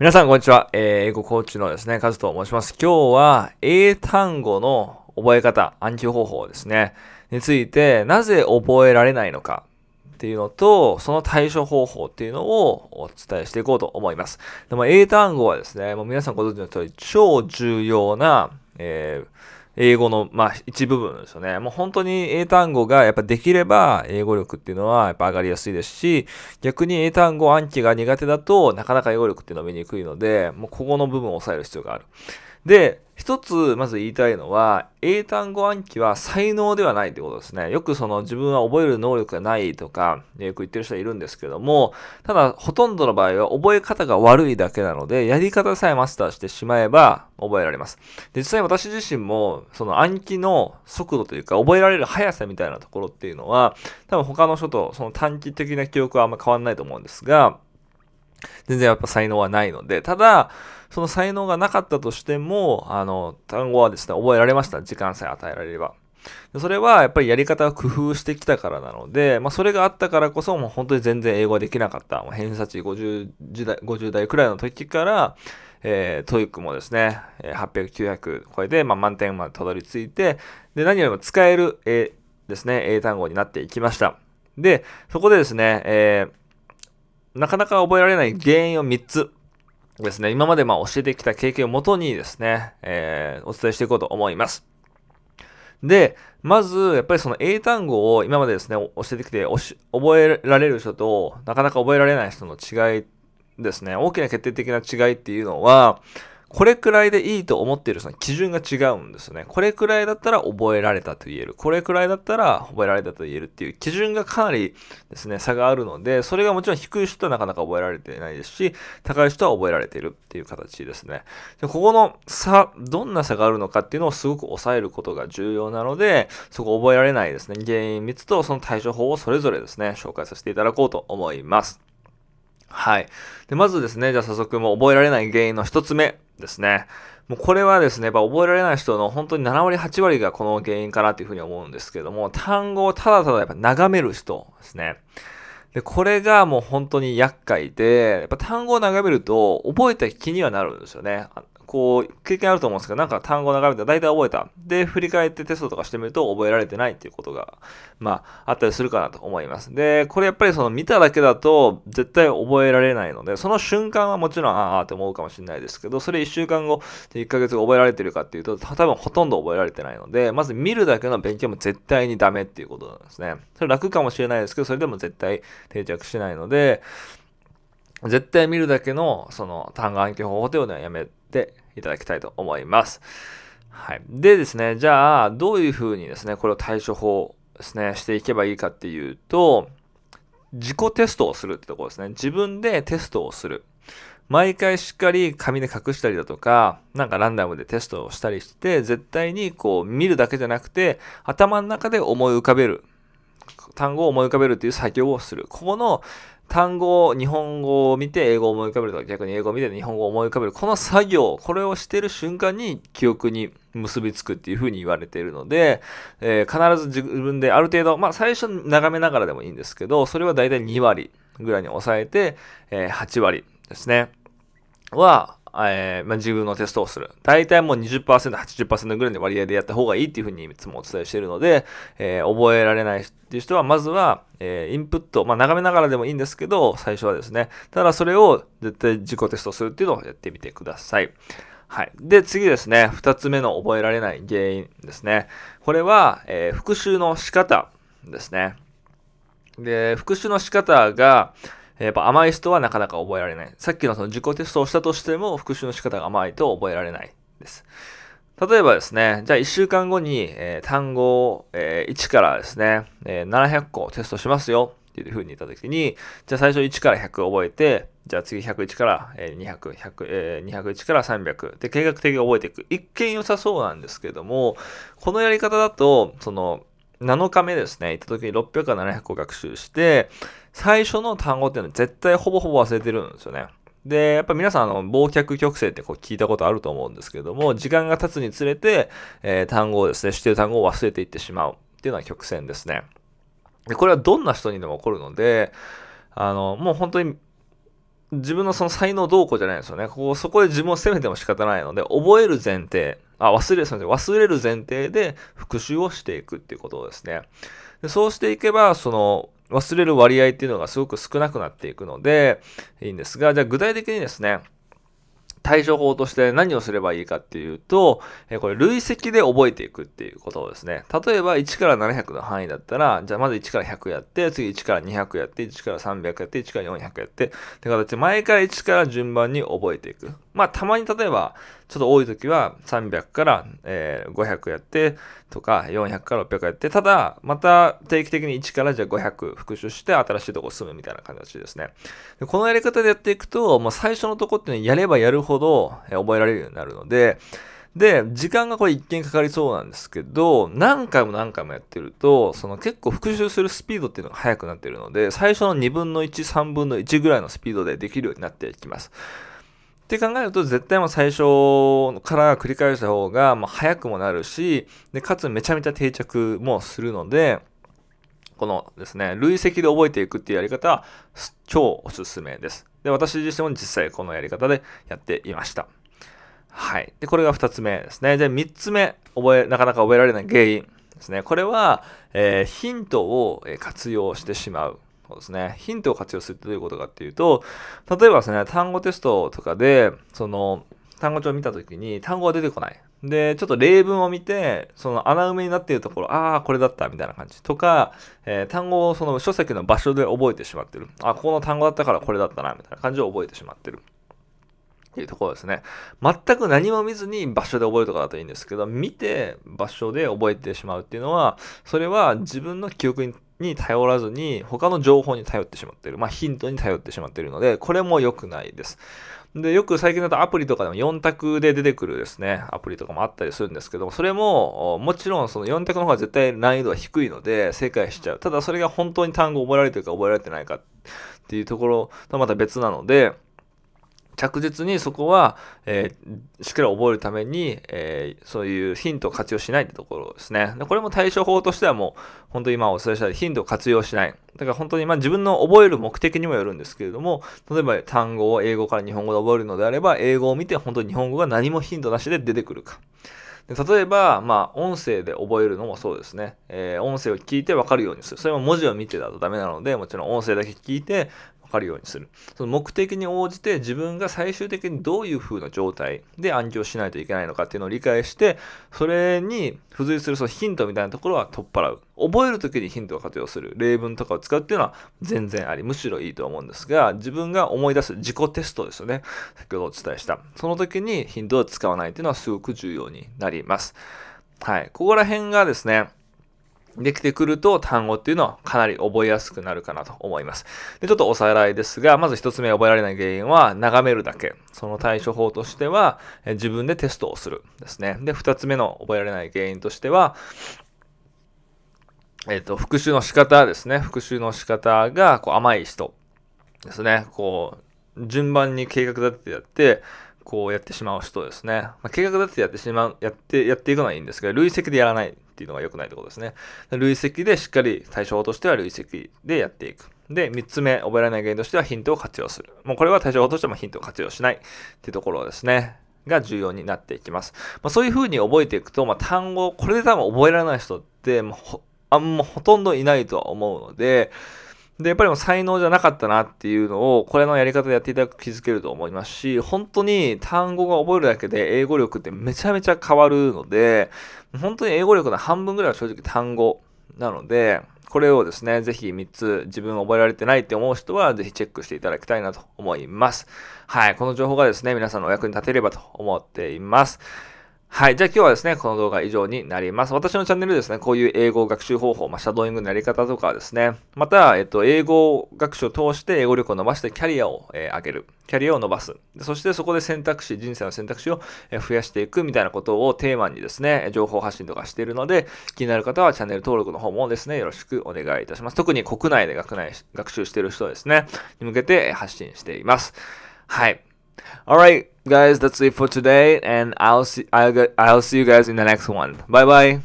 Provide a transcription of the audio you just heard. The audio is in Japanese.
皆さん、こんにちは。えー、英語コーチのですね、カズと申します。今日は、英単語の覚え方、暗記方法ですね、について、なぜ覚えられないのかっていうのと、その対処方法っていうのをお伝えしていこうと思います。でも、英単語はですね、もう皆さんご存知の通り、超重要な、えー英語の、まあ、一部分ですよね。もう本当に英単語がやっぱできれば、英語力っていうのはやっぱ上がりやすいですし、逆に英単語暗記が苦手だとなかなか英語力っていうのは見にくいので、もうここの部分を抑える必要がある。で、一つ、まず言いたいのは、英単語暗記は才能ではないということですね。よくその自分は覚える能力がないとか、よく言ってる人はいるんですけども、ただ、ほとんどの場合は覚え方が悪いだけなので、やり方さえマスターしてしまえば覚えられます。で、実際私自身も、その暗記の速度というか、覚えられる速さみたいなところっていうのは、多分他の人とその短期的な記憶はあんま変わんないと思うんですが、全然やっぱ才能はないので、ただ、その才能がなかったとしても、あの、単語はですね、覚えられました。時間さえ与えられれば。それはやっぱりやり方を工夫してきたからなので、まあ、それがあったからこそ、もう本当に全然英語ができなかった。偏差値50時代 ,50 代くらいの時から、えー、 TOEIC もですね、800、900超えて、まあ、満点までたどり着いて、で、何よりも使える、えー、ですね、英単語になっていきました。で、そこでですね、えー、なかなか覚えられない原因を3つですね、今までま教えてきた経験をもとにですね、えー、お伝えしていこうと思います。で、まず、やっぱりその英単語を今までですね、教えてきて覚えられる人となかなか覚えられない人の違いですね、大きな決定的な違いっていうのは、これくらいでいいと思っているその基準が違うんですね。これくらいだったら覚えられたと言える。これくらいだったら覚えられたと言えるっていう基準がかなりですね、差があるので、それがもちろん低い人はなかなか覚えられていないですし、高い人は覚えられているっていう形ですね。でここの差、どんな差があるのかっていうのをすごく抑えることが重要なので、そこ覚えられないですね、原因3つとその対処法をそれぞれですね、紹介させていただこうと思います。はい。で、まずですね、じゃあ早速もう覚えられない原因の一つ目ですね。もうこれはですね、やっぱ覚えられない人の本当に7割、8割がこの原因かなというふうに思うんですけども、単語をただただやっぱ眺める人ですね。で、これがもう本当に厄介で、やっぱ単語を眺めると覚えた気にはなるんですよね。こう、経験あると思うんですけど、なんか単語を眺めて大体覚えた。で、振り返ってテストとかしてみると覚えられてないっていうことが、まあ、あったりするかなと思います。で、これやっぱりその見ただけだと絶対覚えられないので、その瞬間はもちろん、ああって思うかもしれないですけど、それ1週間後、1ヶ月後覚えられてるかっていうと、多分ほとんど覚えられてないので、まず見るだけの勉強も絶対にダメっていうことなんですね。それ楽かもしれないですけど、それでも絶対定着しないので、絶対見るだけの、その単語暗記方法というのはやめていただきたいと思います。はい。でですね、じゃあ、どういうふうにですね、これを対処法ですね、していけばいいかっていうと、自己テストをするってところですね。自分でテストをする。毎回しっかり紙で隠したりだとか、なんかランダムでテストをしたりして、絶対にこう見るだけじゃなくて、頭の中で思い浮かべる。単語を思い浮かべるっていう作業をする。ここの単語を、日本語を見て英語を思い浮かべるとか、逆に英語を見て日本語を思い浮かべる。この作業、これをしてる瞬間に記憶に結びつくっていうふうに言われているので、えー、必ず自分である程度、まあ最初眺めながらでもいいんですけど、それは大体2割ぐらいに抑えて、えー、8割ですね。は、えー、まあ、自分のテストをする。大体もう20%、80%ぐらいの割合でやった方がいいっていうふうにいつもお伝えしているので、えー、覚えられないっていう人は、まずは、えー、インプット、まあ、眺めながらでもいいんですけど、最初はですね、ただそれを絶対自己テストするっていうのをやってみてください。はい。で、次ですね、二つ目の覚えられない原因ですね。これは、えー、復習の仕方ですね。で、復習の仕方が、やっぱ甘い人はなかなか覚えられない。さっきのその自己テストをしたとしても復習の仕方が甘いと覚えられないです。例えばですね、じゃあ1週間後に、えー、単語を、えー、1からですね、えー、700個テストしますよっていう風に言ったときに、じゃあ最初1から100覚えて、じゃあ次101から、200、100、え201から300で計画的に覚えていく。一見良さそうなんですけども、このやり方だと、その、7日目ですね、行った時に600か700個学習して、最初の単語っていうのは絶対ほぼほぼ忘れてるんですよね。で、やっぱ皆さん、あの、忘却曲線ってこう聞いたことあると思うんですけども、時間が経つにつれて、えー、単語をですね、知ってる単語を忘れていってしまうっていうのは曲線ですね。で、これはどんな人にでも起こるので、あの、もう本当に自分のその才能どうこうじゃないですよね。ここ、そこで自分を責めても仕方ないので、覚える前提、あ、忘れ、すみません、忘れる前提で復習をしていくっていうことですね。でそうしていけば、その、忘れる割合っていうのがすごく少なくなっていくので、いいんですが、じゃあ具体的にですね、対処法として何をすればいいかっていうと、えこれ累積で覚えていくっていうことですね。例えば1から700の範囲だったら、じゃあまず1から100やって、次1から200やって、1から300やって、1から400やって、って形で毎回1から順番に覚えていく。まあたまに例えば、ちょっと多い時は300から、えー、500やって、とか400から600やって、ただ、また定期的に1からじゃあ500復習して新しいとこ進むみたいな形ですね。でこのやり方でやっていくと、もう最初のとこっていうのはやればやるほど覚えられるようになるので、で、時間がこれ一見かかりそうなんですけど、何回も何回もやってると、その結構復習するスピードっていうのが速くなってるので、最初の2分の1、3分の1ぐらいのスピードでできるようになっていきます。って考えると、絶対も最初から繰り返した方が、まあ、早くもなるし、で、かつめちゃめちゃ定着もするので、このですね、累積で覚えていくっていうやり方は超おすすめです。で、私自身も実際このやり方でやっていました。はい。で、これが2つ目ですね。で、3つ目、覚え、なかなか覚えられない原因ですね。これは、えー、ヒントを活用してしまうそうですね。ヒントを活用するってどういうことかっていうと、例えばですね、単語テストとかで、その、単語帳を見たときに単語が出てこない。で、ちょっと例文を見て、その穴埋めになっているところ、ああ、これだったみたいな感じ。とか、えー、単語をその書籍の場所で覚えてしまってる。あ、ここの単語だったからこれだったな、みたいな感じを覚えてしまってる。っていうところですね。全く何も見ずに場所で覚えるとかだといいんですけど、見て場所で覚えてしまうっていうのは、それは自分の記憶にに頼らずに、他の情報に頼ってしまってる。まあ、ヒントに頼ってしまってるので、これも良くないです。で、よく最近だとアプリとかでも4択で出てくるですね、アプリとかもあったりするんですけども、それも、もちろんその4択の方が絶対難易度は低いので、正解しちゃう。ただそれが本当に単語覚えられてるか覚えられてないかっていうところとまた別なので、着実にそこは、えー、しっかり覚えるために、えー、そういうヒントを活用しないってところですね。でこれも対処法としてはもう、本当に今お伝えしたようにヒントを活用しない。だから本当にまあ自分の覚える目的にもよるんですけれども、例えば単語を英語から日本語で覚えるのであれば、英語を見て本当に日本語が何もヒントなしで出てくるか。で例えば、まあ、音声で覚えるのもそうですね。えー、音声を聞いてわかるようにする。それも文字を見てだとダメなので、もちろん音声だけ聞いて、かるようにする。その目的に応じて自分が最終的にどういう風な状態で暗記をしないといけないのかっていうのを理解して、それに付随するそのヒントみたいなところは取っ払う。覚える時にヒントを活用する。例文とかを使うっていうのは全然あり、むしろいいと思うんですが、自分が思い出す自己テストですよね。先ほどお伝えした。その時にヒントを使わないっていうのはすごく重要になります。はい。ここら辺がですね、できてくると単語っていうのはかなり覚えやすくなるかなと思います。で、ちょっとおさらいですが、まず一つ目覚えられない原因は眺めるだけ。その対処法としては、自分でテストをするですね。で、二つ目の覚えられない原因としては、えっ、ー、と、復習の仕方ですね。復習の仕方がこう甘い人ですね。こう、順番に計画立ててやって、こうやってしまう人ですね。まあ、計画立ててやってしまう、やって、やっていくのはいいんですが、累積でやらないっていうのが良くないってことですね。累積でしっかり対処法としては累積でやっていく。で、3つ目、覚えられない原因としてはヒントを活用する。もうこれは対処法としてもヒントを活用しないっていうところですね。が重要になっていきます。まあ、そういうふうに覚えていくと、まあ、単語、これで多分覚えられない人って、もうあんまほとんどいないとは思うので、で、やっぱりもう才能じゃなかったなっていうのを、これのやり方でやっていただく気づけると思いますし、本当に単語が覚えるだけで英語力ってめちゃめちゃ変わるので、本当に英語力の半分ぐらいは正直単語なので、これをですね、ぜひ3つ自分覚えられてないって思う人は、ぜひチェックしていただきたいなと思います。はい。この情報がですね、皆さんのお役に立てればと思っています。はい。じゃあ今日はですね、この動画以上になります。私のチャンネルですね、こういう英語学習方法、まあ、シャドーイングのやり方とかですね、また、えっと、英語学習を通して英語力を伸ばしてキャリアを、えー、上げる。キャリアを伸ばす。そしてそこで選択肢、人生の選択肢を増やしていくみたいなことをテーマにですね、情報発信とかしているので、気になる方はチャンネル登録の方もですね、よろしくお願いいたします。特に国内で学内学習している人ですね、に向けて発信しています。はい。Alright, guys, that's it for today, and I'll see I'll, I'll see you guys in the next one. Bye bye.